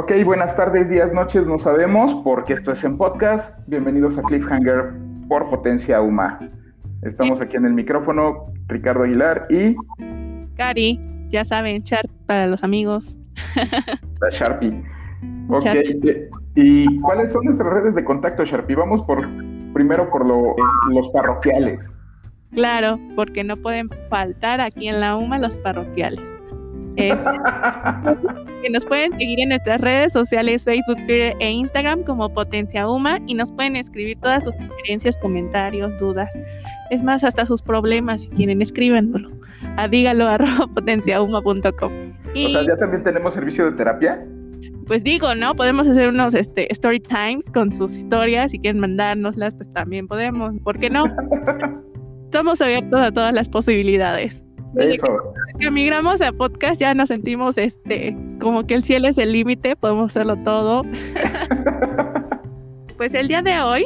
Ok, buenas tardes, días, noches, no sabemos, porque esto es en podcast. Bienvenidos a Cliffhanger por Potencia UMA. Estamos aquí en el micrófono, Ricardo Aguilar y... Cari, ya saben, Sharp para los amigos. La Sharpie. Ok, ¿y cuáles son nuestras redes de contacto, Sharpie? Vamos por primero por los parroquiales. Claro, porque no pueden faltar aquí en la UMA los parroquiales. Eh, que nos pueden seguir en nuestras redes sociales, Facebook, Twitter e Instagram como Potencia UMA y nos pueden escribir todas sus sugerencias, comentarios, dudas. Es más, hasta sus problemas, si quieren, escríbanlo a dígalo arroba potenciauma.com. O sea, ya también tenemos servicio de terapia. Pues digo, ¿no? Podemos hacer unos este, story times con sus historias. Si quieren mandárnoslas, pues también podemos. ¿Por qué no? Estamos abiertos a todas las posibilidades. Eso. Que, migramos a podcast ya nos sentimos este como que el cielo es el límite, podemos hacerlo todo. pues el día de hoy,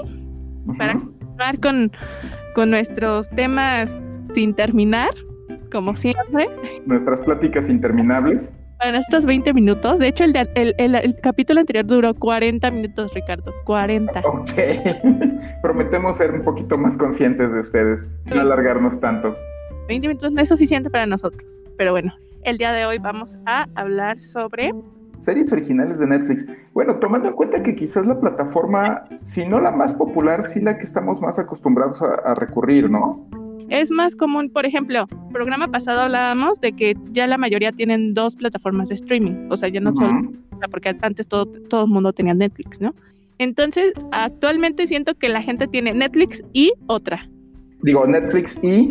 para continuar con, con nuestros temas sin terminar, como siempre. Nuestras pláticas interminables. Para nuestros 20 minutos. De hecho, el, el, el, capítulo anterior duró 40 minutos, Ricardo. 40. Ok. Prometemos ser un poquito más conscientes de ustedes, no alargarnos tanto. 20 minutos no es suficiente para nosotros. Pero bueno, el día de hoy vamos a hablar sobre series originales de Netflix. Bueno, tomando en cuenta que quizás la plataforma, si no la más popular, sí la que estamos más acostumbrados a, recurrir, ¿no? Es más común, por ejemplo, programa pasado hablábamos de que ya la mayoría tienen dos plataformas de streaming, o sea, ya no solo, porque antes todo, todo el mundo tenía Netflix, ¿no? Entonces, actualmente siento que la gente tiene Netflix y otra. Digo, Netflix y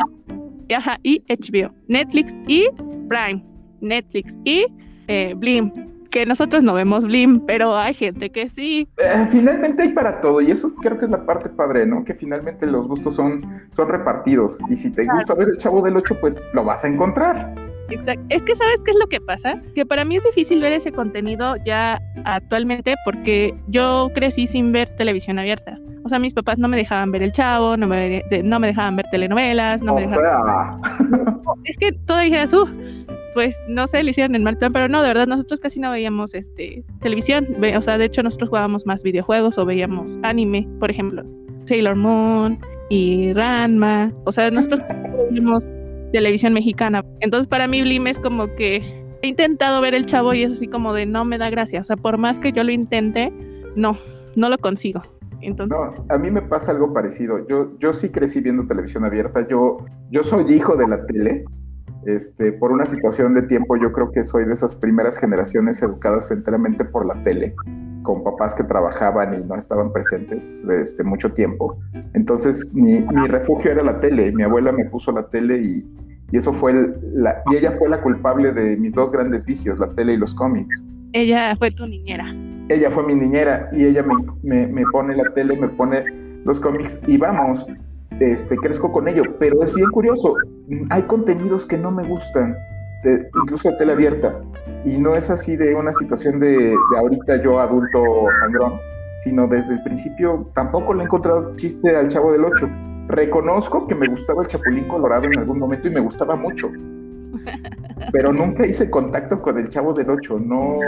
Ajá, y HBO. Netflix y Prime. Netflix y eh, Blim. Que nosotros no vemos Blim, pero hay gente que sí. Eh, finalmente hay para todo, y eso creo que es la parte padre, ¿no? Que finalmente los gustos son, son repartidos. Y si te gusta ver el chavo del 8, pues lo vas a encontrar. Exacto. Es que sabes qué es lo que pasa, que para mí es difícil ver ese contenido ya actualmente porque yo crecí sin ver televisión abierta. O sea, mis papás no me dejaban ver El Chavo, no me, no me dejaban ver telenovelas, no me dejaban... es que todo dijeras, uh, pues no sé, le hicieron el mal plan, pero no, de verdad, nosotros casi no veíamos este, televisión. O sea, de hecho, nosotros jugábamos más videojuegos o veíamos anime, por ejemplo, Sailor Moon y Ranma. O sea, nosotros veíamos televisión mexicana. Entonces, para mí, Blim es como que he intentado ver el chavo y es así como de no me da gracia. O sea, por más que yo lo intente, no, no lo consigo. No, a mí me pasa algo parecido. Yo, yo sí crecí viendo televisión abierta. Yo, yo soy hijo de la tele. Este, por una situación de tiempo, yo creo que soy de esas primeras generaciones educadas enteramente por la tele, con papás que trabajaban y no estaban presentes este, mucho tiempo. Entonces, mi, mi refugio era la tele. Mi abuela me puso la tele y, y eso fue la, y ella fue la culpable de mis dos grandes vicios, la tele y los cómics. Ella fue tu niñera ella fue mi niñera y ella me, me, pone la tele, me pone los cómics y vamos, este, crezco con ello. Pero es bien curioso, hay contenidos que no me gustan, incluso de tele abierta, y no es así de una situación de, de ahorita yo adulto sangrón, sino desde el principio tampoco le he encontrado chiste al Chavo del Ocho. Reconozco que me gustaba el Chapulín Colorado en algún momento y me gustaba mucho, pero nunca hice contacto con el Chavo del Ocho, no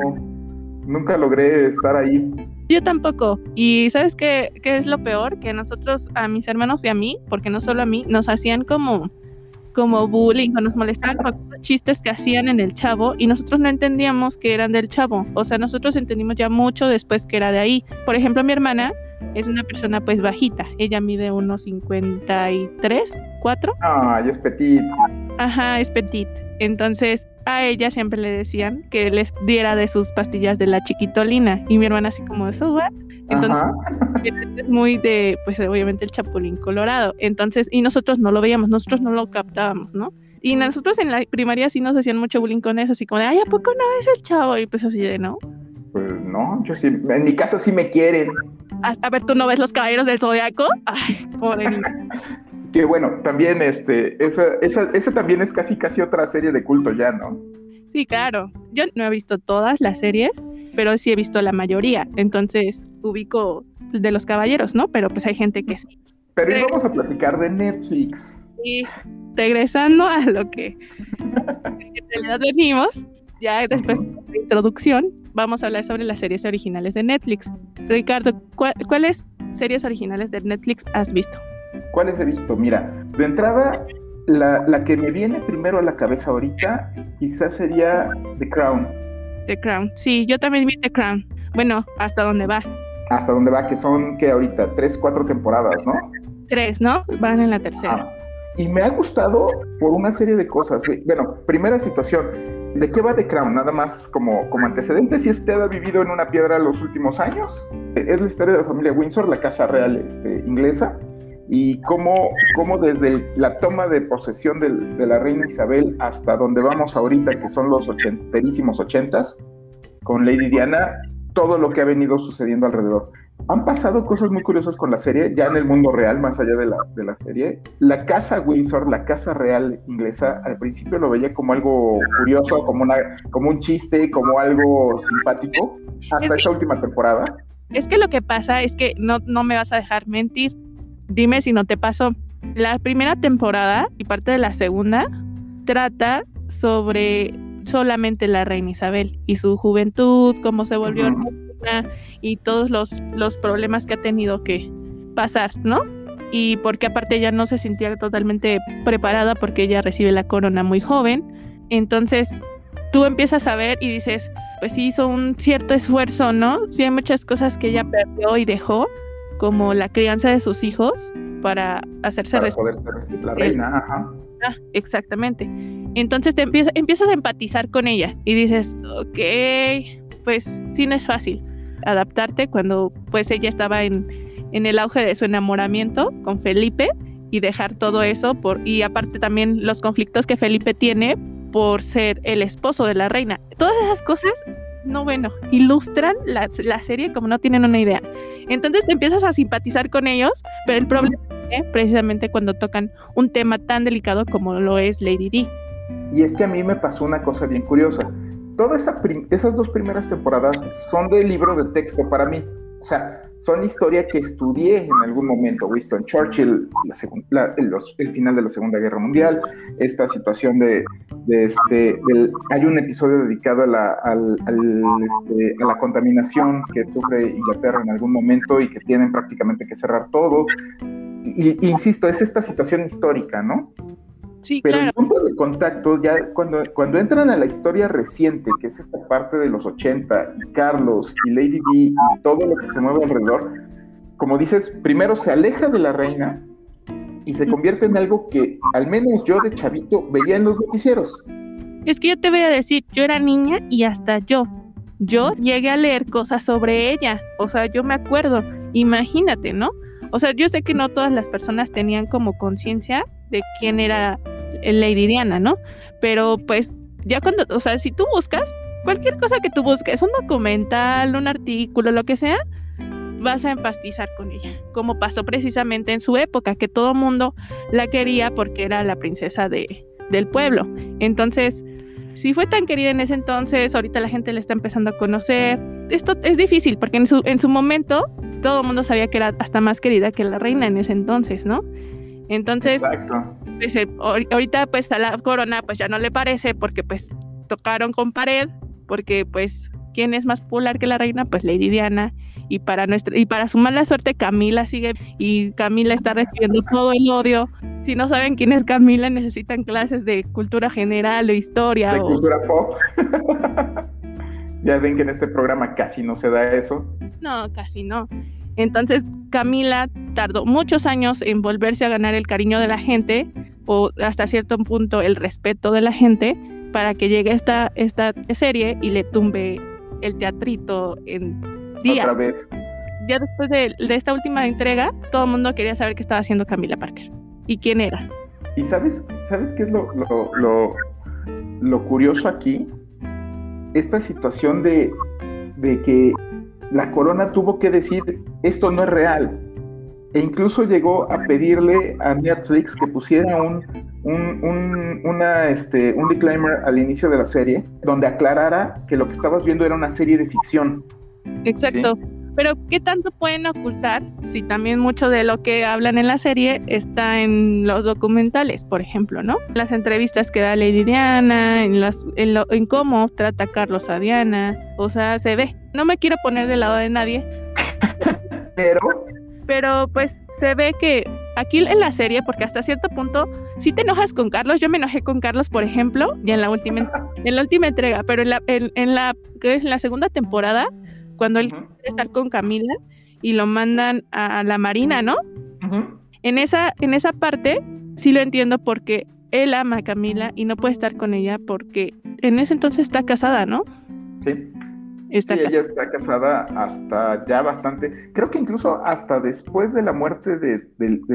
nunca logré estar ahí. Yo tampoco. Y ¿sabes qué, qué es lo peor? Que nosotros, a mis hermanos y a mí, porque no solo a mí, nos hacían como, como bullying o nos molestaban con los chistes que hacían en el chavo y nosotros no entendíamos que eran del chavo. O sea, nosotros entendimos ya mucho después que era de ahí. Por ejemplo, mi hermana es una persona pues bajita. Ella mide unos 53, 4. Ah, y es petit. Ajá, es petit. Entonces, a ella siempre le decían que les diera de sus pastillas de la chiquitolina. Y mi hermana así como, ¿eso, what? Entonces, es muy de, pues obviamente el chapulín colorado. Entonces, y nosotros no lo veíamos, nosotros no lo captábamos, ¿no? Y nosotros en la primaria sí nos hacían mucho bullying con eso, así como de, ay, ¿a poco no es el chavo? Y pues así de, ¿no? Pues no, yo sí, en mi casa sí me quieren. A, ver, ¿tú no ves los caballeros del zodiaco? Ay, pobre niño. Que bueno, también este, esa, esa, esa también es casi casi otra serie de culto ya, ¿no? Sí, claro. Yo no he visto todas las series, pero sí he visto la mayoría. Entonces ubico de los caballeros, ¿no? Pero pues hay gente que sí. Pero hoy vamos a platicar de Netflix. Y regresando a lo que en realidad venimos, ya después de la introducción, vamos a hablar sobre las series originales de Netflix. Ricardo, ¿cuáles series originales de Netflix has visto? ¿Cuáles he visto? Mira, de entrada, la, la, que me viene primero a la cabeza ahorita quizás sería The Crown. The Crown, sí, yo también vi The Crown. Bueno, hasta dónde va. Hasta dónde va, que son que ahorita tres, cuatro temporadas, ¿no? Tres, ¿no? Van en la tercera. Ah, y me ha gustado por una serie de cosas. Bueno, primera situación, ¿de qué va The Crown? Nada más como, como antecedente, si usted ha vivido en una piedra los últimos años, es la historia de la familia Windsor, la casa real este, inglesa, y cómo, cómo desde la toma de posesión de la reina Isabel hasta donde vamos ahorita, que son los ochenterísimos ochentas, con Lady Diana, todo lo que ha venido sucediendo alrededor. Han pasado cosas muy curiosas con la serie, ya en el mundo real, más allá de la, de la serie. La casa Windsor, la casa real inglesa, al principio lo veía como algo curioso, como, una, como un chiste, como algo simpático, hasta esa última temporada. Es que lo que pasa es que no, no me vas a dejar mentir Dime si no te pasó. La primera temporada y parte de la segunda trata sobre solamente la reina Isabel y su juventud, cómo se volvió y todos los, los problemas que ha tenido que pasar, ¿no? Y porque aparte ella no se sentía totalmente preparada porque ella recibe la corona muy joven. Entonces tú empiezas a ver y dices, pues sí hizo un cierto esfuerzo, ¿no? Sí hay muchas cosas que ella perdió y dejó, como la crianza de sus hijos para hacerse para poder ser la reina, ajá. Ah, exactamente. Entonces te empiezas, empiezas a empatizar con ella y dices, ok, pues sí no es fácil adaptarte cuando pues ella estaba en, en el auge de su enamoramiento con Felipe y dejar todo eso por y aparte también los conflictos que Felipe tiene por ser el esposo de la reina. Todas esas cosas no bueno, ilustran la, serie como no tienen una idea. Entonces te empiezas a simpatizar con ellos, pero el problema es precisamente cuando tocan un tema tan delicado como lo es Lady D. Y es que a mí me pasó una cosa bien curiosa. Todas esas dos primeras temporadas son de libro de texto para mí. O sea, son historia que estudié en algún momento. Winston Churchill, el, final de la Segunda Guerra Mundial, esta situación de, este, hay un episodio dedicado a la, este, a la contaminación que sufre Inglaterra en algún momento y que tienen prácticamente que cerrar todo. Y, insisto, es esta situación histórica, ¿no? Pero el punto de contacto, ya cuando, cuando entran a la historia reciente, que es esta parte de los 80, y Carlos, y Lady D, y todo lo que se mueve alrededor, como dices, primero se aleja de la reina y se convierte en algo que al menos yo de chavito veía en los noticieros. Es que yo te voy a decir, yo era niña y hasta yo, yo llegué a leer cosas sobre ella, o sea, yo me acuerdo, imagínate, ¿no? O sea, yo sé que no todas las personas tenían como conciencia de quién era Lady Diana, ¿no? Pero pues ya cuando, o sea, si tú buscas, cualquier cosa que tú busques, un documental, un artículo, lo que sea, vas a empatizar con ella, como pasó precisamente en su época, que todo mundo la quería porque era la princesa de, del pueblo. Entonces, si fue tan querida en ese entonces, ahorita la gente la está empezando a conocer. Esto es difícil porque en su, en su momento todo el mundo sabía que era hasta más querida que la reina en ese entonces, ¿no? Entonces, pues, eh, ahorita pues a la corona pues ya no le parece porque pues tocaron con pared, porque pues ¿quién es más popular que la reina? Pues Lady Diana. Y para, nuestra, y para su mala suerte Camila sigue y Camila está recibiendo todo el odio. Si no saben quién es Camila, necesitan clases de cultura general o historia. De cultura pop. ya ven que en este programa casi no se da eso. No, casi no. Entonces Camila tardó muchos años en volverse a ganar el cariño de la gente o hasta cierto punto el respeto de la gente para que llegue esta, esta serie y le tumbe el teatrito en días. Otra vez. Ya después de, esta última entrega, todo el mundo quería saber qué estaba haciendo Camila Parker y quién era. ¿Y sabes, sabes qué es lo, lo, lo curioso aquí? Esta situación de, de que la corona tuvo que decir, esto no es real. E incluso llegó a pedirle a Netflix que pusiera un, un, una, este, un disclaimer al inicio de la serie, donde aclarara que lo que estabas viendo era una serie de ficción. Exacto. Pero ¿qué tanto pueden ocultar si también mucho de lo que hablan en la serie está en los documentales, por ejemplo, ¿no? Las entrevistas que da Lady Diana, en, las, en, en cómo trata Carlos a Diana, o sea, se ve. No me quiero poner del lado de nadie. Pero... Pero pues se ve que aquí en la serie, porque hasta cierto punto, si te enojas con Carlos, yo me enojé con Carlos, por ejemplo, y en la última, en la última entrega, pero en la, en, la, que es la segunda temporada, cuando él quiere estar con Camila y lo mandan a la marina, ¿no? En esa, en esa parte sí lo entiendo porque él ama a Camila y no puede estar con ella porque en ese entonces está casada, ¿no? Sí sí, ella está casada hasta ya bastante. Creo que incluso hasta después de la muerte de,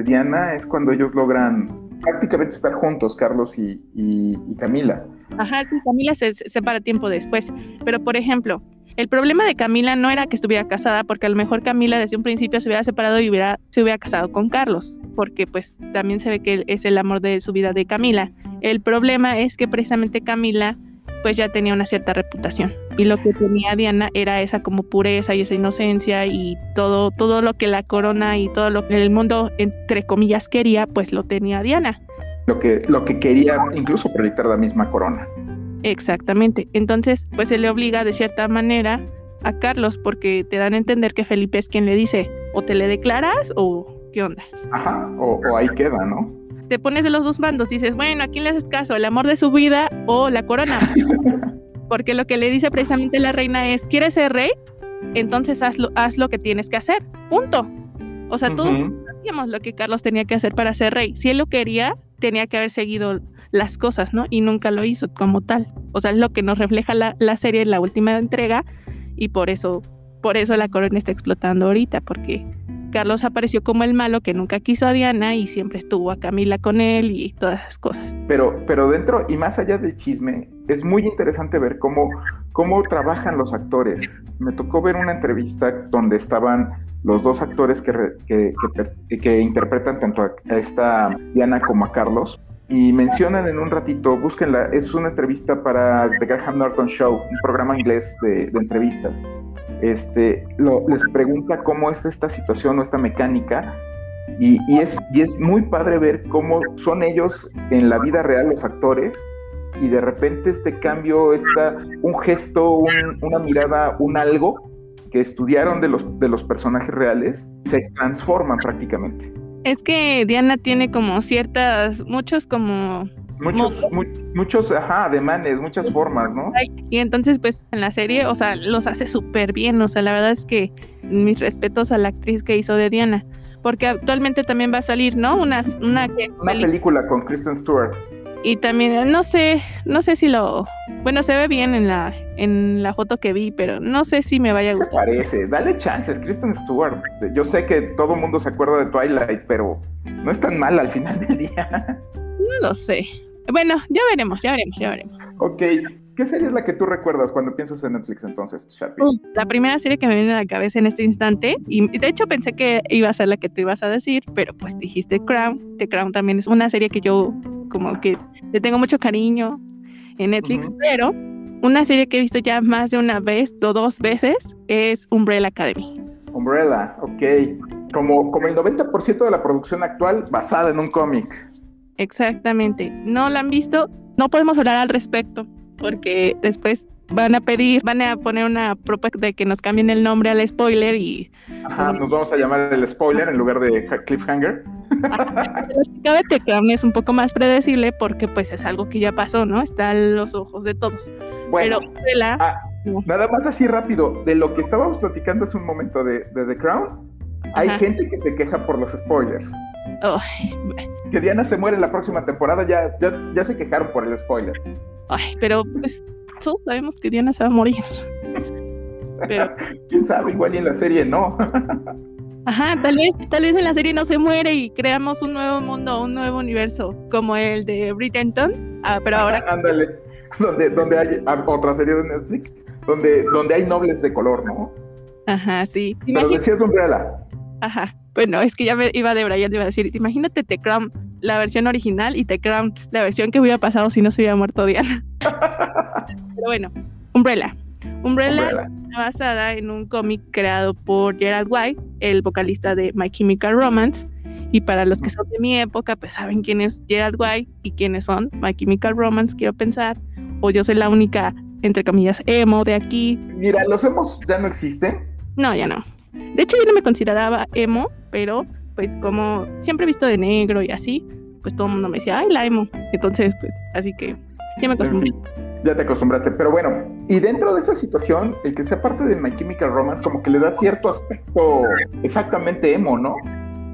Diana es cuando ellos logran prácticamente estar juntos, Carlos y, Camila. Ajá, sí, Camila se, separa tiempo después. Pero, por ejemplo, el problema de Camila no era que estuviera casada, porque a lo mejor Camila desde un principio se hubiera separado y hubiera, se hubiera casado con Carlos, porque pues también se ve que es el amor de su vida de Camila. El problema es que precisamente Camila pues ya tenía una cierta reputación. Y lo que tenía Diana era esa como pureza y esa inocencia y todo, todo lo que la corona y todo lo que el mundo, entre comillas, quería, pues lo tenía Diana. Lo que, lo que quería incluso proyectar la misma corona. Exactamente. Entonces, pues se le obliga de cierta manera a Carlos porque te dan a entender que Felipe es quien le dice, o te le declaras o qué onda. Ajá, o, o ahí queda, ¿no? Te pones de los dos bandos, dices, bueno, ¿a quién le haces caso? ¿El amor de su vida o la corona? Porque lo que le dice precisamente la reina es, ¿quieres ser rey? Entonces haz lo, haz lo que tienes que hacer. Punto. O sea, todos sabíamos lo que Carlos tenía que hacer para ser rey. Si él lo quería, tenía que haber seguido las cosas, ¿no? Y nunca lo hizo como tal. O sea, es lo que nos refleja la, la serie en la última entrega y por eso, por eso la corona está explotando ahorita, porque Carlos apareció como el malo que nunca quiso a Diana y siempre estuvo a Camila con él y todas esas cosas. Pero, pero dentro y más allá del chisme, es muy interesante ver cómo, cómo trabajan los actores. Me tocó ver una entrevista donde estaban los dos actores que, que, que, interpretan tanto a esta Diana como a Carlos. Y mencionan en un ratito, búsquenla, es una entrevista para The Graham Norton Show, un programa inglés de, de entrevistas este, les pregunta cómo es esta situación o esta mecánica. Y, es, y es muy padre ver cómo son ellos en la vida real los actores y de repente este cambio, está un gesto, una mirada, un algo que estudiaron de los, de los personajes reales, se transforman prácticamente. Es que Diana tiene como ciertas, muchos como Muchos, muchos, ajá, ademanes, muchas formas, ¿no? Y entonces, pues, en la serie, o sea, los hace súper bien, o sea, la verdad es que mis respetos a la actriz que hizo de Diana, porque actualmente también va a salir, ¿no? Una, una, una película con Kristen Stewart. Y también, no sé, no sé si lo, bueno, se ve bien en la, en la foto que vi, pero no sé si me vaya a gustar. Se parece, dale chances, Kristen Stewart. Yo sé que todo el mundo se acuerda de Twilight, pero no es tan mal al final del día. No lo sé. Bueno, ya veremos, ya veremos, ya veremos. Ok, ¿qué serie es la que tú recuerdas cuando piensas en Netflix entonces, Sharpie? Uh, la primera serie que me viene a la cabeza en este instante, y de hecho pensé que iba a ser la que tú ibas a decir, pero pues dijiste Crown. The Crown también es una serie que yo como que le tengo mucho cariño en Netflix, pero una serie que he visto ya más de una vez o dos veces es Umbrella Academy. Umbrella, ok. Como, como el 90% de la producción actual basada en un cómic. Exactamente. No la han visto, no podemos hablar al respecto porque después van a pedir, van a poner una propuesta de que nos cambien el nombre al spoiler y... Ajá, nos vamos a llamar el spoiler en lugar de cliffhanger. Cada Crown es un poco más predecible porque pues es algo que ya pasó, ¿no? Está a los ojos de todos. Bueno, Pero ah, nada más así rápido, de lo que estábamos platicando hace un momento de, de The Crown, hay gente que se queja por los spoilers. Que Diana se muere en la próxima temporada, ya, ya, se quejaron por el spoiler. Ay, pero pues todos sabemos que Diana se va a morir. Pero... ¿Quién sabe? Igual y en la serie no. Ajá, tal vez, tal vez en la serie no se muere y creamos un nuevo mundo, un nuevo universo, como el de Bridgerton. Ah, pero ahora. Ándale, donde, donde hay otra serie de Netflix, donde, donde hay nobles de color, ¿no? Ajá, sí. Pero decías Umbrella. Ajá. Bueno, es que ya me iba de Brian, iba a decir, imagínate The Crown, la versión original, y The Crown, la versión que hubiera pasado si no se hubiera muerto Diana. Pero bueno, Umbrella. Umbrella, basada en un cómic creado por Gerald White, el vocalista de My Chemical Romance. Y para los que son de mi época, pues saben quién es Gerald White y quiénes son My Chemical Romance, quiero pensar. O yo soy la única, entre comillas, emo de aquí. Mira, ¿los emos ya no existen? No, ya no. De hecho, yo no me consideraba emo, pero pues como siempre he visto de negro y así, pues todo el mundo me decía, ay, la emo. Entonces, pues, así que ya me acostumbré. Ya te acostumbraste, pero bueno, y dentro de esa situación, el que sea parte de My Chemical Romance como que le da cierto aspecto exactamente emo, ¿no?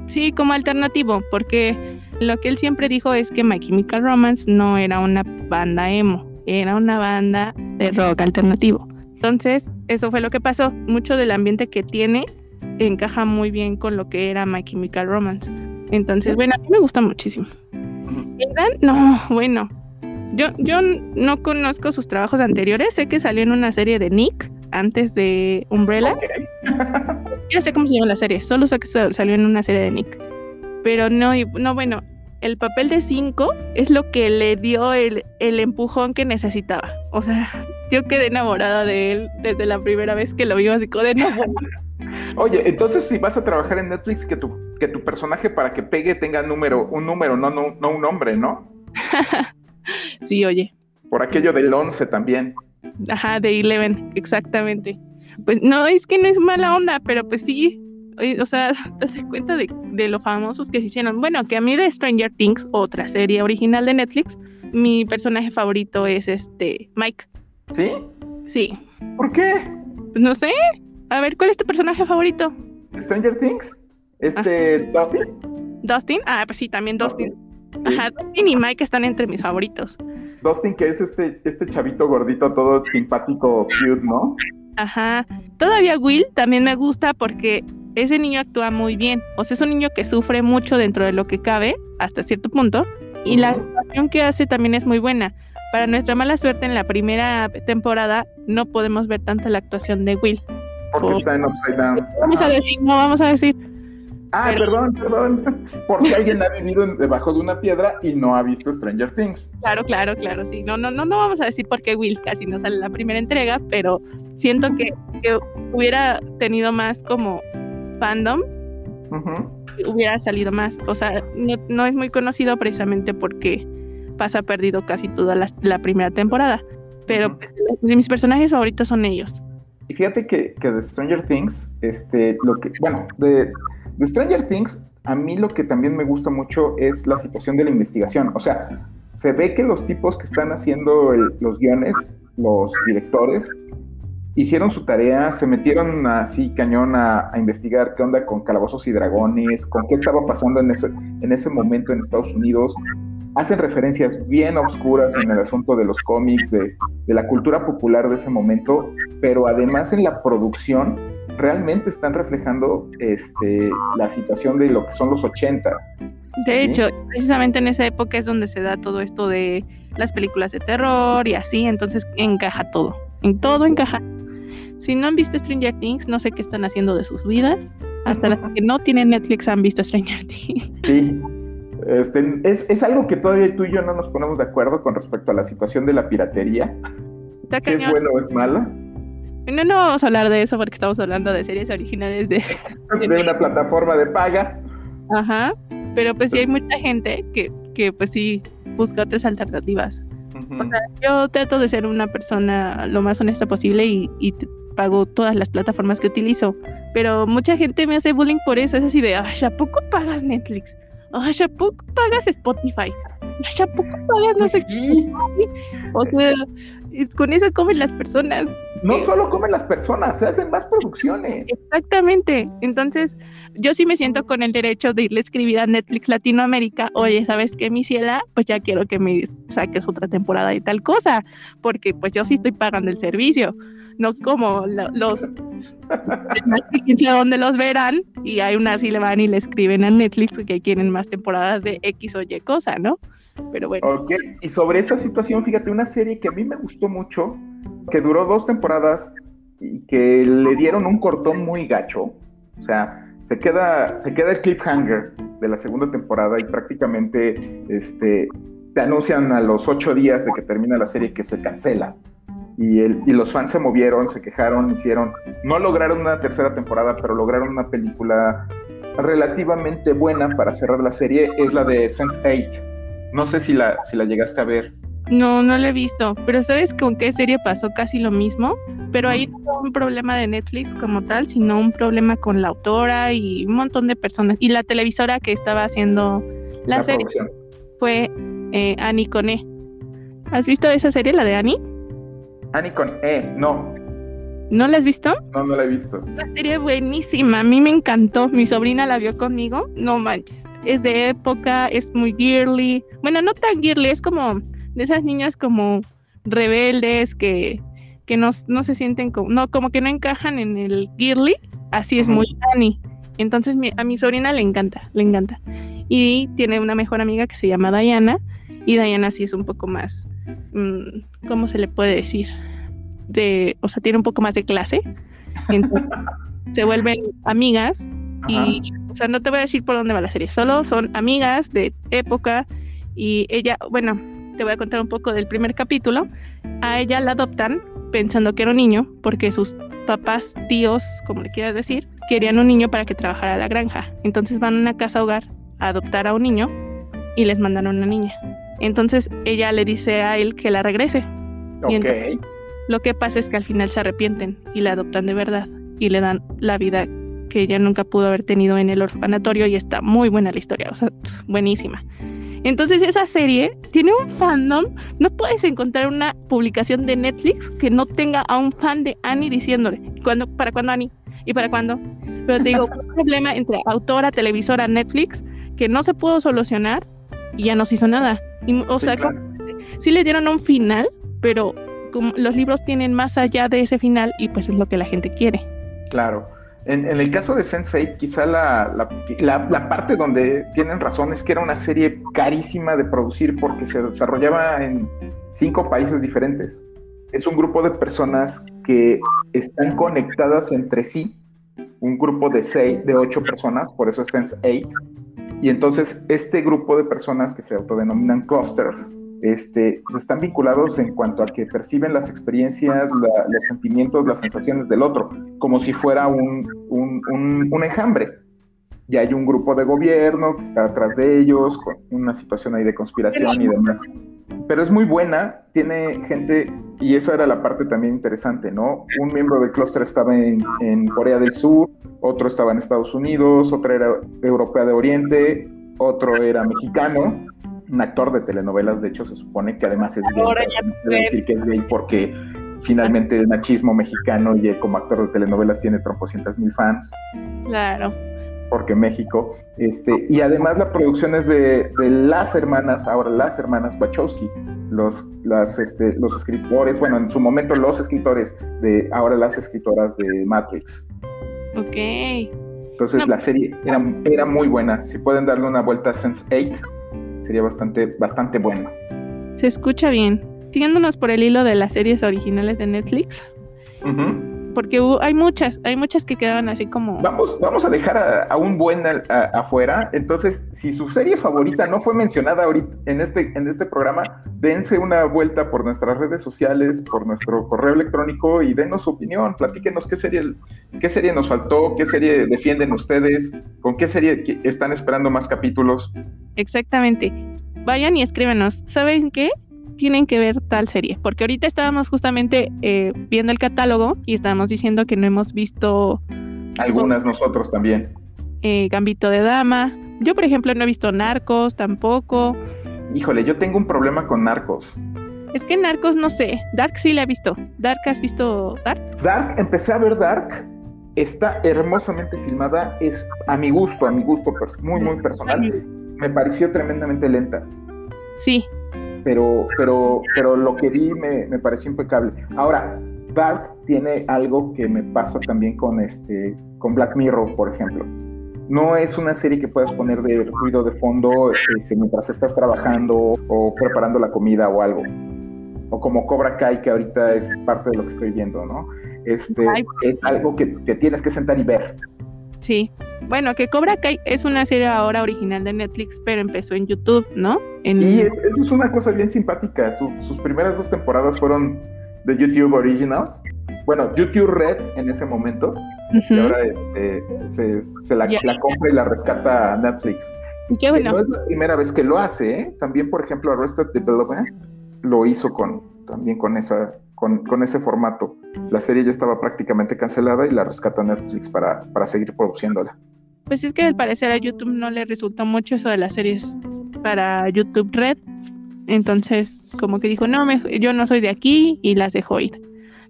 Sí, como alternativo, porque lo que él siempre dijo es que My Chemical Romance no era una banda emo, era una banda de rock alternativo. Entonces, eso fue lo que pasó. Mucho del ambiente que tiene encaja muy bien con lo que era My Chemical Romance. Entonces, bueno, a mí me gusta muchísimo. No, bueno, yo, yo no conozco sus trabajos anteriores, sé que salió en una serie de Nick antes de Umbrella. Yo sé cómo se llama la serie, solo sé que salió en una serie de Nick. Pero no, no bueno, el papel de 5 es lo que le dio el, el empujón que necesitaba. O sea, yo quedé enamorada de él desde la primera vez que lo vi, así de nuevo. Oye, entonces si vas a trabajar en Netflix, que tu, que tu personaje para que pegue tenga número, un número, no, no, no un nombre, ¿no? sí, oye. Por aquello del 11 también. Ajá, de Eleven, exactamente. Pues no, es que no es mala onda, pero pues sí, o sea, te das cuenta de, de, lo famosos que se hicieron. Bueno, que a mí de Stranger Things, otra serie original de Netflix, mi personaje favorito es este, Mike. ¿Sí? Sí. ¿Por qué? Pues no sé. A ver, ¿cuál es tu personaje favorito? Stranger Things. Este, Dustin. Dustin, ah, pues sí, también Dustin. Ajá, Dustin y Mike están entre mis favoritos. Dustin, que es este, este chavito gordito, todo simpático, cute, ¿no? Ajá. Todavía Will también me gusta porque ese niño actúa muy bien. O sea, es un niño que sufre mucho dentro de lo que cabe, hasta cierto punto. Y la actuación que hace también es muy buena. Para nuestra mala suerte, en la primera temporada no podemos ver tanto la actuación de Will. Porque está en Upside Down. Vamos a decir, no vamos a decir Ah, perdón, perdón. Porque alguien ha vivido debajo de una piedra y no ha visto Stranger Things. Claro, claro, claro, sí. No, no, no, no vamos a decir por qué Will casi no sale en la primera entrega, pero siento que, hubiera tenido más como fandom. Hubiera salido más. O sea, no, es muy conocido precisamente porque pasa perdido casi toda la, primera temporada. Pero de mis personajes favoritos son ellos. Y fíjate que, que de Stranger Things, este, lo que, bueno, de de Stranger Things, a mí lo que también me gusta mucho es la situación de la investigación. O sea, se ve que los tipos que están haciendo los guiones, los directores, hicieron su tarea, se metieron así cañón a, investigar qué onda con calabozos y dragones, con qué estaba pasando en ese, en ese momento en Estados Unidos. Hacen referencias bien oscuras en el asunto de los cómics, de, de la cultura popular de ese momento, pero además en la producción realmente están reflejando este, la situación de lo que son los 80. De hecho, precisamente en esa época es donde se da todo esto de las películas de terror y así, entonces encaja todo, en todo encaja. Si no han visto Stranger Things, no sé qué están haciendo de sus vidas. Hasta las que no tienen Netflix han visto Stranger Things. Sí. Este, es, es, algo que todavía tú y yo no nos ponemos de acuerdo con respecto a la situación de la piratería. si es bueno o es mala. No, no vamos a hablar de eso porque estamos hablando de series originales de... de una plataforma de paga. Ajá, pero pues sí hay mucha gente que, que pues sí busca otras alternativas. O sea, yo trato de ser una persona lo más honesta posible y, y pago todas las plataformas que utilizo, pero mucha gente me hace bullying por eso, es así de, ay, ¿a poco pagas Netflix? Ay, ¿a poco pagas Spotify? Ay, ¿a poco pagas no sé qué? O sea, con eso comen las personas. No solo comen las personas, se hacen más producciones. Exactamente. Entonces, yo sí me siento con el derecho de irle a escribir a Netflix Latinoamérica, oye, ¿sabes qué, mi ciela? Pues ya quiero que me saques otra temporada y tal cosa, porque pues yo sí estoy pagando el servicio, no como los que quién sabe dónde los verán y hay una así le van y le escriben a Netflix porque quieren más temporadas de X o Y cosa, ¿no? Pero bueno. Ok, y sobre esa situación, fíjate, una serie que a mí me gustó mucho, que duró dos temporadas y que le dieron un cortón muy gacho. O sea, se queda, se queda el cliffhanger de la segunda temporada y prácticamente este, te anuncian a los ocho días de que termina la serie que se cancela. Y, el, y los fans se movieron, se quejaron, hicieron, no lograron una tercera temporada, pero lograron una película relativamente buena para cerrar la serie, es la de Sense8. No sé si la, si la llegaste a ver. No, no la he visto, pero ¿sabes con qué serie pasó casi lo mismo? Pero ahí no fue un problema de Netflix como tal, sino un problema con la autora y un montón de personas. Y la televisora que estaba haciendo la, serie fue eh, Annie con E. ¿Has visto esa serie, la de Annie? Annie con E, no. ¿No la has visto? No, no la he visto. La serie buenísima, a mí me encantó. Mi sobrina la vio conmigo, no manches. Es de época, es muy girly. Bueno, no tan girly, es como de esas niñas como rebeldes que, que no, no se sienten como, no, como que no encajan en el girly. Así es muy Annie. Entonces a mi sobrina le encanta, le encanta. Y tiene una mejor amiga que se llama Diana. Y Diana sí es un poco más, ¿cómo se le puede decir? De, o sea, tiene un poco más de clase. Entonces, se vuelven amigas. Y, o sea, no te voy a decir por dónde va la serie, solo son amigas de época. Y ella, bueno, te voy a contar un poco del primer capítulo. A ella la adoptan pensando que era un niño, porque sus papás, tíos, como le quieras decir, querían un niño para que trabajara a la granja. Entonces van a una casa hogar a adoptar a un niño y les mandaron una niña. Entonces ella le dice a él que la regrese. Okay. lo que pasa es que al final se arrepienten y la adoptan de verdad y le dan la vida que ella nunca pudo haber tenido en el orfanatorio y está muy buena la historia, o sea, buenísima. Entonces esa serie tiene un fandom, no puedes encontrar una publicación de Netflix que no tenga a un fan de Annie diciéndole, ¿cuándo, ¿para cuándo Annie? ¿Y para cuándo? Pero te digo, un problema entre autora, televisora, Netflix, que no se pudo solucionar y ya no se hizo nada. o sea, sí le dieron un final, pero como los libros tienen más allá de ese final y pues es lo que la gente quiere. Claro. En, el caso de Sensei, quizá la, la, parte donde tienen razón es que era una serie carísima de producir porque se desarrollaba en cinco países diferentes. Es un grupo de personas que están conectadas entre sí, un grupo de seis, de ocho personas, por eso es Sense8. Y entonces este grupo de personas que se autodenominan clusters, este, pues están vinculados en cuanto a que perciben las experiencias, los sentimientos, las sensaciones del otro, como si fuera un, un, enjambre. Y hay un grupo de gobierno que está atrás de ellos, con una situación ahí de conspiración y demás. Pero es muy buena, tiene gente, y esa era la parte también interesante, ¿no? Un miembro del clúster estaba en, en Corea del Sur, otro estaba en Estados Unidos, otra era europea de Oriente, otro era mexicano, un actor de telenovelas, de hecho se supone que además es gay. Ahora ya decir que es gay porque finalmente el machismo mexicano y como actor de telenovelas tiene tropocientas mil fans. Claro. Porque México, este, y además la producción es de, las hermanas, ahora las hermanas Wachowski, los, las, este, los escritores, bueno, en su momento los escritores de, ahora las escritoras de Matrix. Ok. Entonces la serie era, era muy buena. Si pueden darle una vuelta a Sense 8, sería bastante, bastante bueno. Se escucha bien. Siguiéndonos por el hilo de las series originales de Netflix. Porque hay muchas, hay muchas que quedaban así como. Vamos, vamos a dejar a, un buen afuera. Entonces, si su serie favorita no fue mencionada ahorita en este, en este programa, dense una vuelta por nuestras redes sociales, por nuestro correo electrónico y denos su opinión. Platíquenos qué serie, qué serie nos faltó, qué serie defienden ustedes, con qué serie están esperando más capítulos. Exactamente. Vayan y escríbenos. ¿Saben qué? Tienen que ver tal serie. Porque ahorita estábamos justamente eh, viendo el catálogo y estábamos diciendo que no hemos visto. Algunas nosotros también. Eh, Gambito de Dama. Yo, por ejemplo, no he visto Narcos tampoco. Híjole, yo tengo un problema con Narcos. Es que Narcos no sé. Dark sí la he visto. ¿Dark has visto Dark? Dark, empecé a ver Dark está hermosamente filmada, es a mi gusto, a mi gusto muy, muy personal me pareció tremendamente lenta. Sí. Pero, pero, pero lo que vi me, me pareció impecable. Ahora, Dark tiene algo que me pasa también con este, con Black Mirror, por ejemplo. No es una serie que puedas poner de ruido de fondo este, mientras estás trabajando o preparando la comida o algo. O como Cobra Kai, que ahorita es parte de lo que estoy viendo, ¿no? Este, es algo que te tienes que sentar y ver. Sí. Bueno, que Cobra Kai es una serie ahora original de Netflix, pero empezó en YouTube, ¿no? Y eso es una cosa bien simpática. sus primeras dos temporadas fueron de YouTube Originals. Bueno, YouTube Red en ese momento. Y ahora este, se, la, compra y la rescata Netflix. Y qué bueno. no es la primera vez que lo hace, ¿eh? También, por ejemplo, Arrested Development lo hizo con, también con, esa, con, con, ese formato. La serie ya estaba prácticamente cancelada y la rescata Netflix para, para seguir produciéndola. Pues es que al parecer a YouTube no le resultó mucho eso de las series para YouTube Red. Entonces, como que dijo, no, yo no soy de aquí y las dejo ir.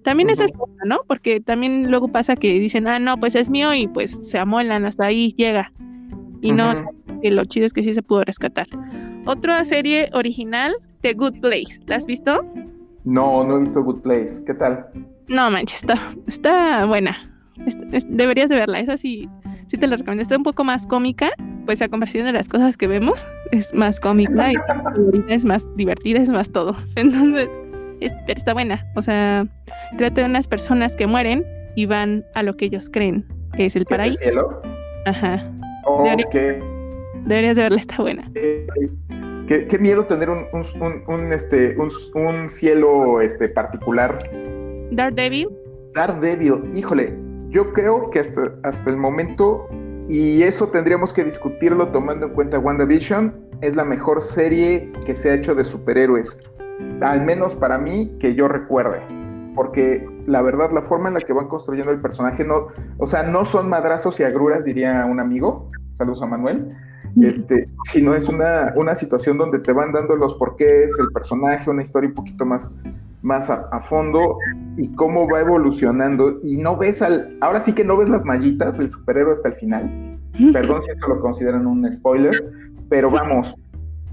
También eso es bueno, ¿no? Porque también luego pasa que dicen, ah, no, pues es mío y pues se amuelan, hasta ahí llega. Y no, que lo chido es que sí se pudo rescatar. Otra serie original, The Good Place. ¿La has visto? No, no he visto Good Place. ¿Qué tal? No, manches, está, está buena. deberías de verla. Esa sí, sí te la recomiendo. Está un poco más cómica, pues a comparación de las cosas que vemos, es más cómica y es más divertida, es más todo. Entonces, pero está buena. O sea, trata de unas personas que mueren y van a lo que ellos creen que es el paraíso. ¿Es el cielo? Ajá. Deberías, deberías de verla, está buena. Qué, miedo tener un, un, este, un, cielo este, particular. Daredevil. Daredevil, híjole, yo creo que hasta, hasta el momento, y eso tendríamos que discutirlo tomando en cuenta WandaVision, es la mejor serie que se ha hecho de superhéroes al menos para mí, que yo recuerde. Porque la verdad, la forma en la que van construyendo el personaje, no, o sea, no son madrazos y agruras, diría un amigo, saludos a Manuel, este, sino es una, una situación donde te van dando los porqués, el personaje, una historia un poquito más, más a, fondo y cómo va evolucionando. Y no ves al, ahora sí que no ves las mallitas del superhéroe hasta el final. Perdón si esto lo consideran un spoiler, pero vamos,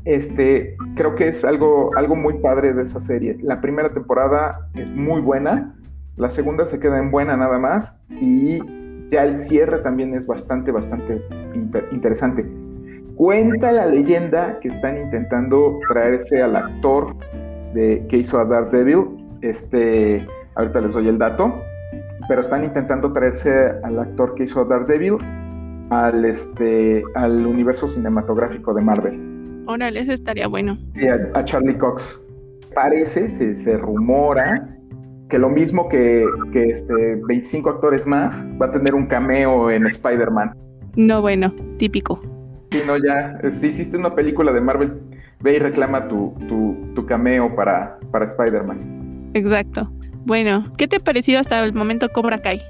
este, creo que es algo, algo muy padre de esa serie. La primera temporada es muy buena, la segunda se queda en buena nada más y ya el cierre también es bastante, bastante interesante. Cuenta la leyenda que están intentando traerse al actor de, que hizo a Daredevil, este, ahorita les doy el dato, pero están intentando traerse al actor que hizo a Daredevil al, este, al universo cinematográfico de Marvel. Órale, eso estaría bueno. Sí, a, Charlie Cox. Parece, se, rumora que lo mismo que, este 25 actores más va a tener un cameo en Spider-Man. No, bueno, típico. Sí, no, ya. Si hiciste una película de Marvel, ve y reclama tu, tu, cameo para, para Spider-Man. Exacto. Bueno, ¿qué te ha parecido hasta el momento Cobra Kai?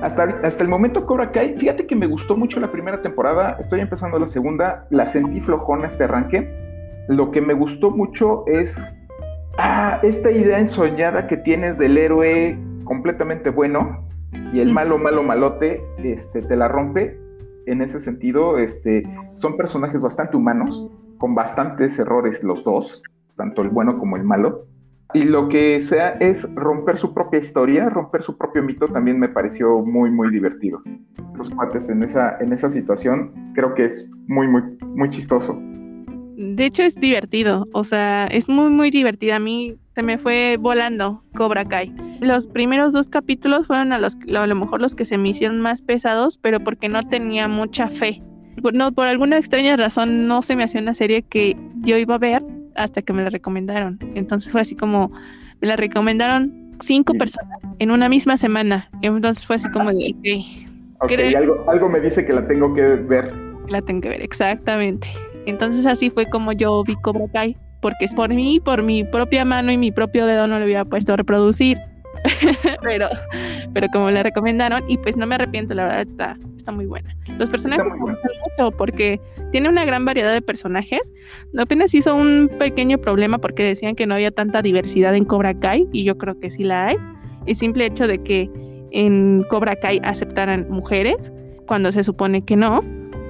Hasta, hasta el momento Cobra Kai, fíjate que me gustó mucho la primera temporada, estoy empezando la segunda, la sentí flojona este arranque. Lo que me gustó mucho es ah, esta idea ensoñada que tienes del héroe completamente bueno y el malo, malo, malote, este, te la rompe. En ese sentido, este, son personajes bastante humanos, con bastantes errores los dos, tanto el bueno como el malo y lo que sea es romper su propia historia, romper su propio mito, también me pareció muy, muy divertido. Los cuates en esa, en esa situación creo que es muy, muy, muy chistoso. De hecho es divertido, o sea, es muy, muy divertido. A mí se me fue volando Cobra Kai. Los primeros dos capítulos fueron a, los, a lo mejor los que se me hicieron más pesados, pero porque no tenía mucha fe. No, por alguna extraña razón no se me hacía una serie que yo iba a ver hasta que me la recomendaron. Entonces fue así como, me la recomendaron cinco personas en una misma semana. Entonces fue así como de, ok. algo, algo me dice que la tengo que ver. La tengo que ver, exactamente. Entonces así fue como yo vi Cobra Kai, porque es por mí, por mi propia mano y mi propio dedo no le había puesto a reproducir. pero, pero como le recomendaron, y pues no me arrepiento, la verdad está, está muy buena. Los personajes me gustan mucho porque tiene una gran variedad de personajes. Apenas hizo un pequeño problema porque decían que no había tanta diversidad en Cobra Kai, y yo creo que sí la hay. El simple hecho de que en Cobra Kai aceptaran mujeres cuando se supone que no.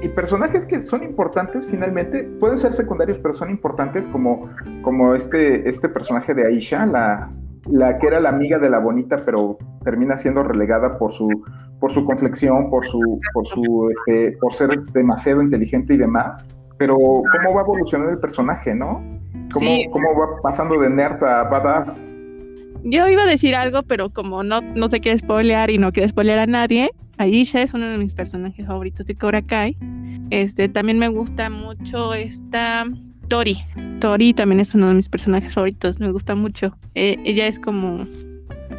Y personajes que son importantes finalmente, pueden ser secundarios, pero son importantes como, como este, este personaje de Aisha, la, la que era la amiga de la bonita, pero termina siendo relegada por su, por su conflexión, por su, por su, este, por ser demasiado inteligente y demás. Pero cómo va evolucionando el personaje, ¿no? ¿Cómo, cómo va pasando de nerd a badass. Yo iba a decir algo, pero como no, no te quiere spoilear y no quiere spoilear a nadie, Aisha es uno de mis personajes favoritos de Cobra Kai. Este, también me gusta mucho esta Tori. Tori también es uno de mis personajes favoritos, me gusta mucho. Eh, ella es como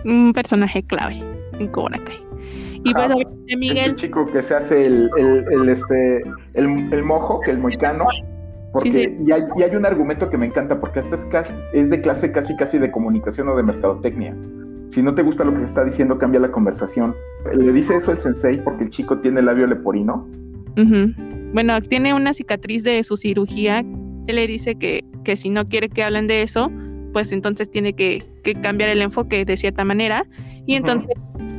un personaje clave en Cobra Kai. Y pues, este Miguel. Este chico que se hace el, el, este, el, mojo, que el moicano. Porque, Y, hay, y, hay, un argumento que me encanta, porque esta es, es de clase casi casi de comunicación o de mercadotecnia. Si no te gusta lo que se está diciendo, cambia la conversación. Le dice eso el sensei porque el chico tiene labio leporino. Bueno, tiene una cicatriz de su cirugía. Él le dice que, que si no quiere que hablen de eso, pues entonces tiene que, que cambiar el enfoque de cierta manera. Y entonces,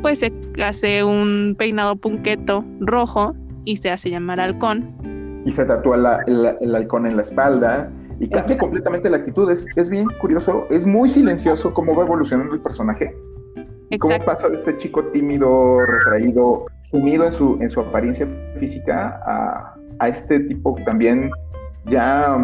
pues se hace un peinado punqueto rojo y se hace llamar halcón. Y se tatúa el halcón en la espalda y cambia completamente la actitud. Es, es, bien curioso, es muy silencioso cómo va evolucionando el personaje. Cómo pasa de este chico tímido, retraído, sumido en su, en su apariencia física a, a este tipo también ya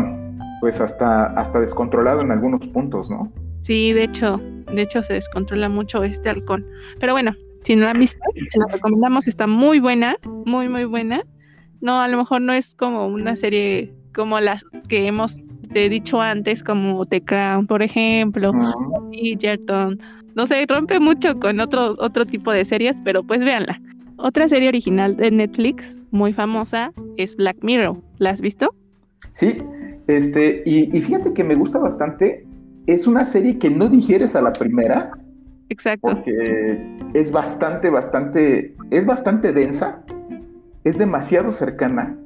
pues hasta, hasta descontrolado en algunos puntos, ¿no? Sí, de hecho, de hecho se descontrola mucho este halcón. Pero bueno, si no la han visto, se la recomendamos, está muy buena, muy, muy buena. No, a lo mejor no es como una serie como las que hemos te he dicho antes, como The Crown, por ejemplo, y Jerton. No sé, rompe mucho con otro, otro tipo de series, pero pues véanla. Otra serie original de Netflix, muy famosa, es Black Mirror. ¿La has visto? Sí, este, y, fíjate que me gusta bastante. Es una serie que no digieres a la primera. Exacto. Porque es bastante, bastante, es bastante densa, es demasiado cercana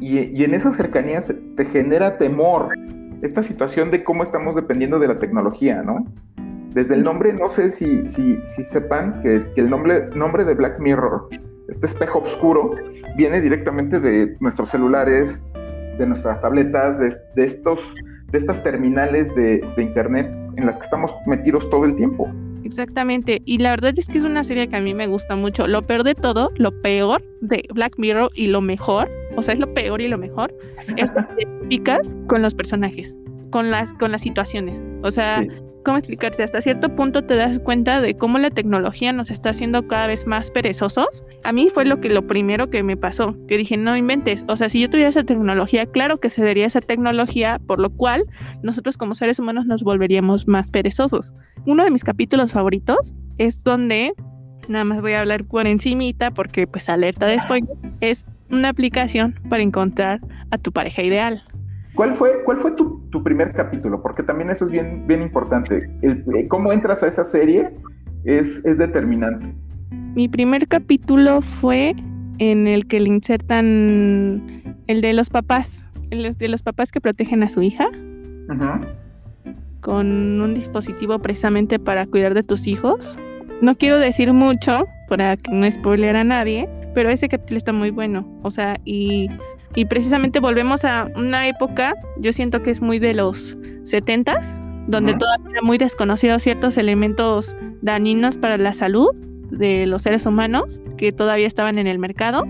y, en esa cercanía te genera temor esta situación de cómo estamos dependiendo de la tecnología, ¿no? Desde el nombre, no sé si, si, si sepan que, el nombre, nombre de Black Mirror, este espejo oscuro, viene directamente de nuestros celulares, de nuestras tabletas, de, estos, de estas terminales de, de Internet en las que estamos metidos todo el tiempo. Exactamente, y la verdad es que es una serie que a mí me gusta mucho. Lo peor de todo, lo peor de Black Mirror y lo mejor o sea, es lo peor y lo mejor, es que te picas con los personajes, con las, con las situaciones. O sea, ¿cómo explicarte? Hasta cierto punto te das cuenta de cómo la tecnología nos está haciendo cada vez más perezosos. A mí fue lo que lo primero que me pasó, que dije, no inventes. O sea, si yo tuviera esa tecnología, claro que se daría esa tecnología, por lo cual nosotros como seres humanos nos volveríamos más perezosos. Uno de mis capítulos favoritos es donde nada más voy a hablar por encimita porque pues alerta de spoiler, es una aplicación para encontrar a tu pareja ideal. ¿Cuál fue, cuál fue tu, primer capítulo? Porque también eso es bien, bien importante. El, eh, cómo entras a esa serie es, es determinante. Mi primer capítulo fue en el que le insertan el de los papás, el de los papás que protegen a su hija. Con un dispositivo precisamente para cuidar de tus hijos. No quiero decir mucho para que no spoiler a nadie, pero ese capítulo está muy bueno. O sea, y, precisamente volvemos a una época, yo siento que es muy de los setentas, donde todavía eran muy desconocidos ciertos elementos dañinos para la salud de los seres humanos que todavía estaban en el mercado.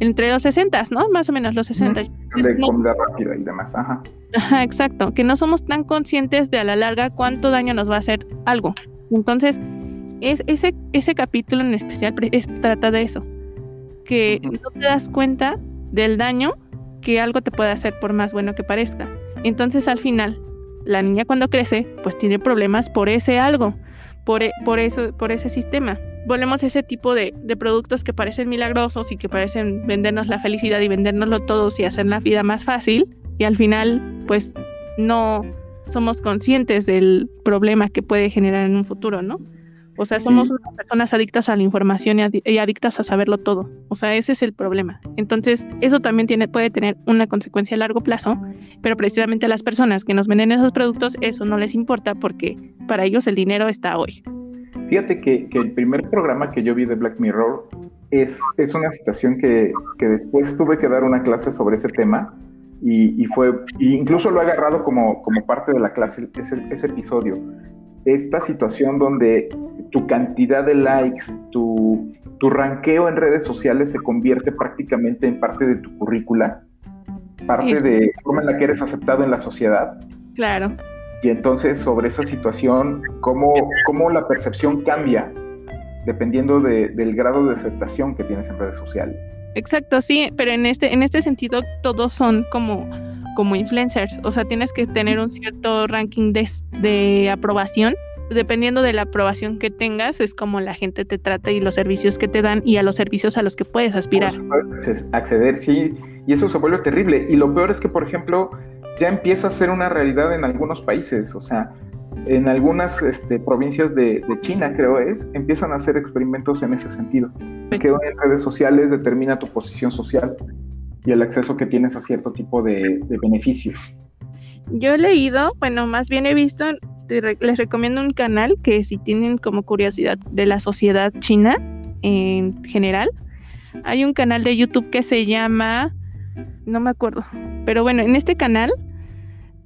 Entre los 60, ¿no? Más o menos los 60. De comida rápida y demás, ajá. Ajá, exacto. Que no somos tan conscientes de a la larga cuánto daño nos va a hacer algo. Entonces, es, ese, ese capítulo en especial trata de eso que no te das cuenta del daño que algo te puede hacer por más bueno que parezca. Entonces al final, la niña cuando crece, pues tiene problemas por ese algo, por, e, por, eso, por ese sistema. Volvemos a ese tipo de, de, productos que parecen milagrosos y que parecen vendernos la felicidad y vendérnoslo todos y hacer la vida más fácil. Y al final, pues no somos conscientes del problema que puede generar en un futuro, ¿no? O sea, somos personas adictas a la información y, adictas a saberlo todo. O sea, ese es el problema. Entonces, eso también tiene, puede tener una consecuencia a largo plazo, pero precisamente a las personas que nos venden esos productos, eso no les importa porque para ellos el dinero está hoy. Fíjate que, el primer programa que yo vi de Black Mirror es, es una situación que, que después tuve que dar una clase sobre ese tema y, fue, incluso lo he agarrado como, como parte de la clase, ese, ese episodio esta situación donde tu cantidad de likes, tu, tu ranqueo en redes sociales se convierte prácticamente en parte de tu currícula, parte de la forma en la que eres aceptado en la sociedad. Claro. Y entonces sobre esa situación, cómo, cómo la percepción cambia dependiendo del grado de aceptación que tienes en redes sociales. Exacto, sí, pero en este, en este sentido todos son como como influencers. O sea, tienes que tener un cierto ranking de, de aprobación dependiendo de la aprobación que tengas, es como la gente te trata y los servicios que te dan y a los servicios a los que puedes aspirar. Acceder, sí, y eso se vuelve terrible. Y lo peor es que, por ejemplo, ya empieza a ser una realidad en algunos países, o sea, en algunas este, provincias de, China, creo es, empiezan a hacer experimentos en ese sentido. Que en redes sociales determina tu posición social y el acceso que tienes a cierto tipo de, beneficios. Yo he leído, bueno, más bien he visto les recomiendo un canal que si tienen como curiosidad de la sociedad china en general, hay un canal de YouTube que se llama, no me acuerdo, pero bueno, en este canal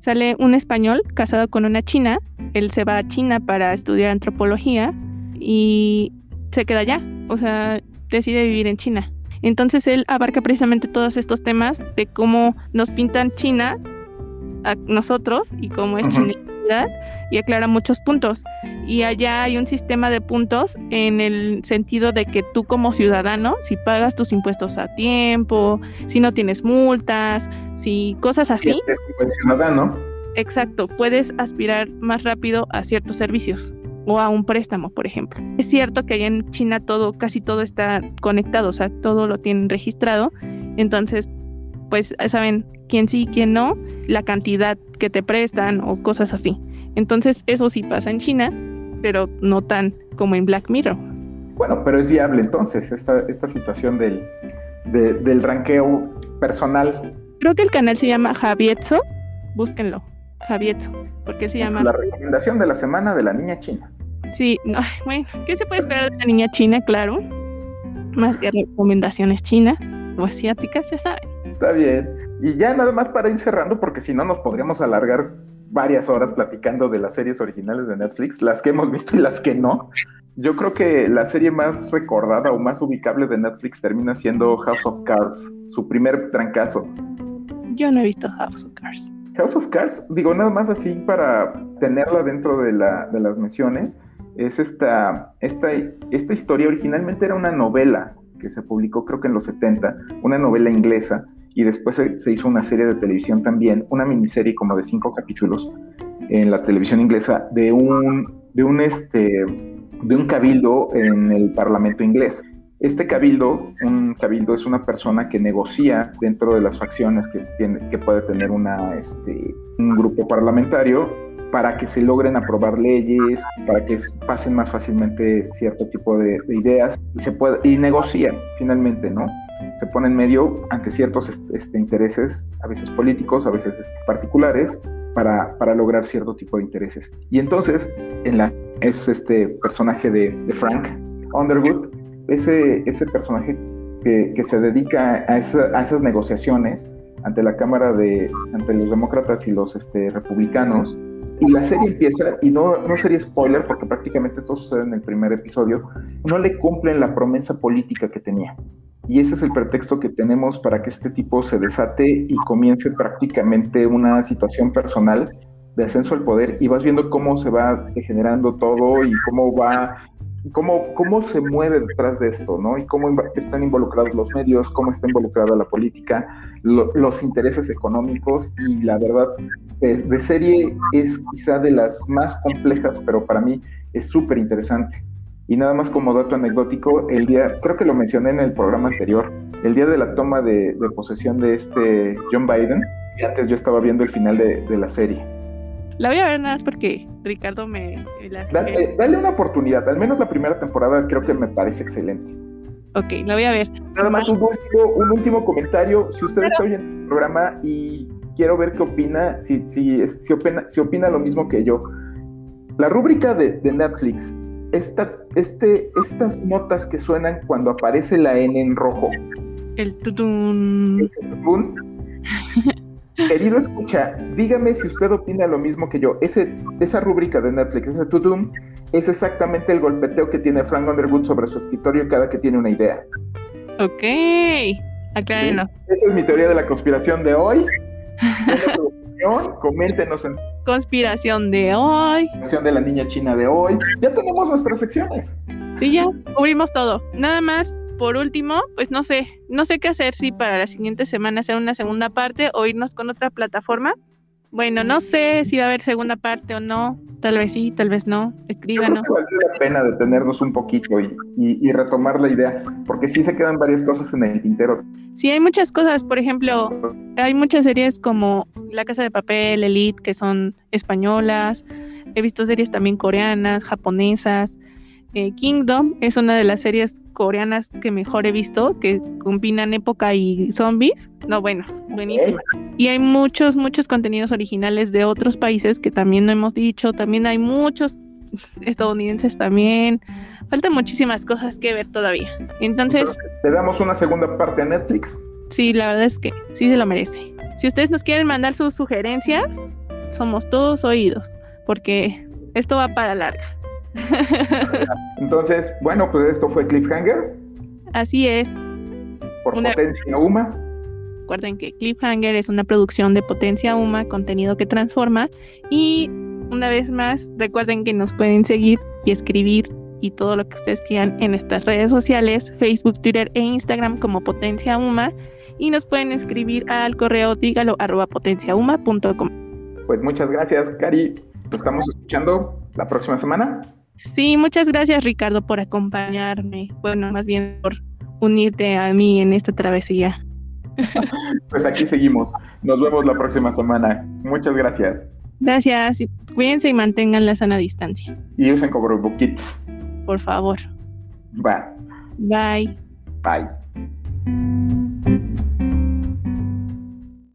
sale un español casado con una china, él se va a China para estudiar antropología y se queda allá, o sea, decide vivir en China. Entonces él abarca precisamente todos estos temas de cómo nos pintan China a nosotros y cómo es China y aclara muchos puntos. Y allá hay un sistema de puntos en el sentido de que tú como ciudadano, si pagas tus impuestos a tiempo, si no tienes multas, si cosas así. ciudadano. Exacto, puedes aspirar más rápido a ciertos servicios o a un préstamo, por ejemplo. Es cierto que allá en China todo, casi todo está conectado, o sea, todo lo tienen registrado. Entonces, pues saben quién sí, quién no, la cantidad que te prestan o cosas así. Entonces eso sí pasa en China, pero no tan como en Black Mirror. Bueno, pero es viable entonces esta, esta situación del, del ranqueo personal. Creo que el canal se llama Javietzo, búsquenlo, Javietzo, porque se llama... La recomendación de la semana de la niña china. Sí, bueno, ¿qué se puede esperar de la niña china? Claro, más que recomendaciones chinas o asiáticas, ya saben. Está bien. Y ya nada más para ir cerrando, porque si no nos podríamos alargar varias horas platicando de las series originales de Netflix, las que hemos visto y las que no. Yo creo que la serie más recordada o más ubicable de Netflix termina siendo House of Cards, su primer trancazo. Yo no he visto House of Cards. House of Cards, digo nada más así para tenerla dentro de, la, de las menciones, es esta, esta, esta historia originalmente era una novela que se publicó creo que en los 70, una novela inglesa y después se, hizo una serie de televisión también, una miniserie como de cinco capítulos en la televisión inglesa de un, de un, este, de un cabildo en el Parlamento inglés. Este cabildo, un cabildo es una persona que negocia dentro de las facciones que, tiene, que puede tener una, este, un grupo parlamentario para que se logren aprobar leyes, para que pasen más fácilmente cierto tipo de, ideas y se puede, y negocia finalmente, ¿no? se pone en medio ante ciertos este, intereses, a veces políticos, a veces este, particulares, para, para, lograr cierto tipo de intereses. Y entonces, es este personaje de, Frank Underwood, ese, ese personaje que, se dedica a, esas negociaciones ante la Cámara de, ante los demócratas y los este, republicanos, y la serie empieza, y no, no sería spoiler porque prácticamente esto sucede en el primer episodio, no le cumplen la promesa política que tenía. Y ese es el pretexto que tenemos para que este tipo se desate y comience prácticamente una situación personal de ascenso al poder y vas viendo cómo se va degenerando todo y cómo va, cómo, cómo se mueve detrás de esto, ¿no? Y cómo están involucrados los medios, cómo está involucrada la política, los intereses económicos y la verdad, de serie es quizá de las más complejas, pero para mí es súper interesante. Y nada más como dato anecdótico, el día, creo que lo mencioné en el programa anterior, el día de la toma de, posesión de este John Biden, antes yo estaba viendo el final de, la serie. La voy a ver nada más porque Ricardo me... dale, dale, una oportunidad, al menos la primera temporada creo que me parece excelente. Ok, la voy a ver. Nada más un último, un último comentario, si usted está oyendo el programa y quiero ver qué opina, si, si, si, opina, si opina lo mismo que yo. La rúbrica de, de Netflix esta, este, estas notas que suenan cuando aparece la N en rojo. El tutun. El tutun. Querido escucha, dígame si usted opina lo mismo que yo. Ese, esa rúbrica de Netflix, ese tutun, es exactamente el golpeteo que tiene Frank Underwood sobre su escritorio cada que tiene una idea. Ok, aclárenos. Esa es mi teoría de la conspiración de hoy. coméntenos en conspiración de hoy. Conspiración de la niña china de hoy. Ya tenemos nuestras secciones. Sí, ya cubrimos todo. Nada más por último, pues no sé, no sé qué hacer si para la siguiente semana hacer una segunda parte o irnos con otra plataforma. Bueno, no sé si va a haber segunda parte o no. Tal vez sí, tal vez no. Escríbanos. Vale la pena detenernos un poquito y, y, retomar la idea, porque sí se quedan varias cosas en el tintero. Sí, hay muchas cosas. Por ejemplo, hay muchas series como La Casa de Papel, Elite, que son españolas. He visto series también coreanas, japonesas. Eh, Kingdom es una de las series coreanas que mejor he visto, que combinan época y zombies. No, bueno, buenísima. Y hay muchos, muchos contenidos originales de otros países que también no hemos dicho. También hay muchos estadounidenses también. Faltan muchísimas cosas que ver todavía. Entonces... ¿Le damos una segunda parte a Netflix? Sí, la verdad es que sí se lo merece. Si ustedes nos quieren mandar sus sugerencias, somos todos oídos, porque esto va para larga. Entonces, bueno, pues esto fue Cliffhanger. Así es. Por Potencia Uma. Recuerden que Cliffhanger es una producción de Potencia Uma, contenido que transforma. Y una vez más, recuerden que nos pueden seguir y escribir y todo lo que ustedes quieran en nuestras redes sociales, Facebook, Twitter e Instagram como Potencia Uma. Y nos pueden escribir al correo dígalo arroba potenciauma.com. Pues muchas gracias, Cari. Nos estamos escuchando la próxima semana. Sí, muchas gracias Ricardo por acompañarme. Bueno, más bien por unirte a mí en esta travesía. Pues aquí seguimos. Nos vemos la próxima semana. Muchas gracias. Gracias. Cuídense y mantengan la sana distancia. Y usen cubrebocas. Por favor. Va. Bye. Bye.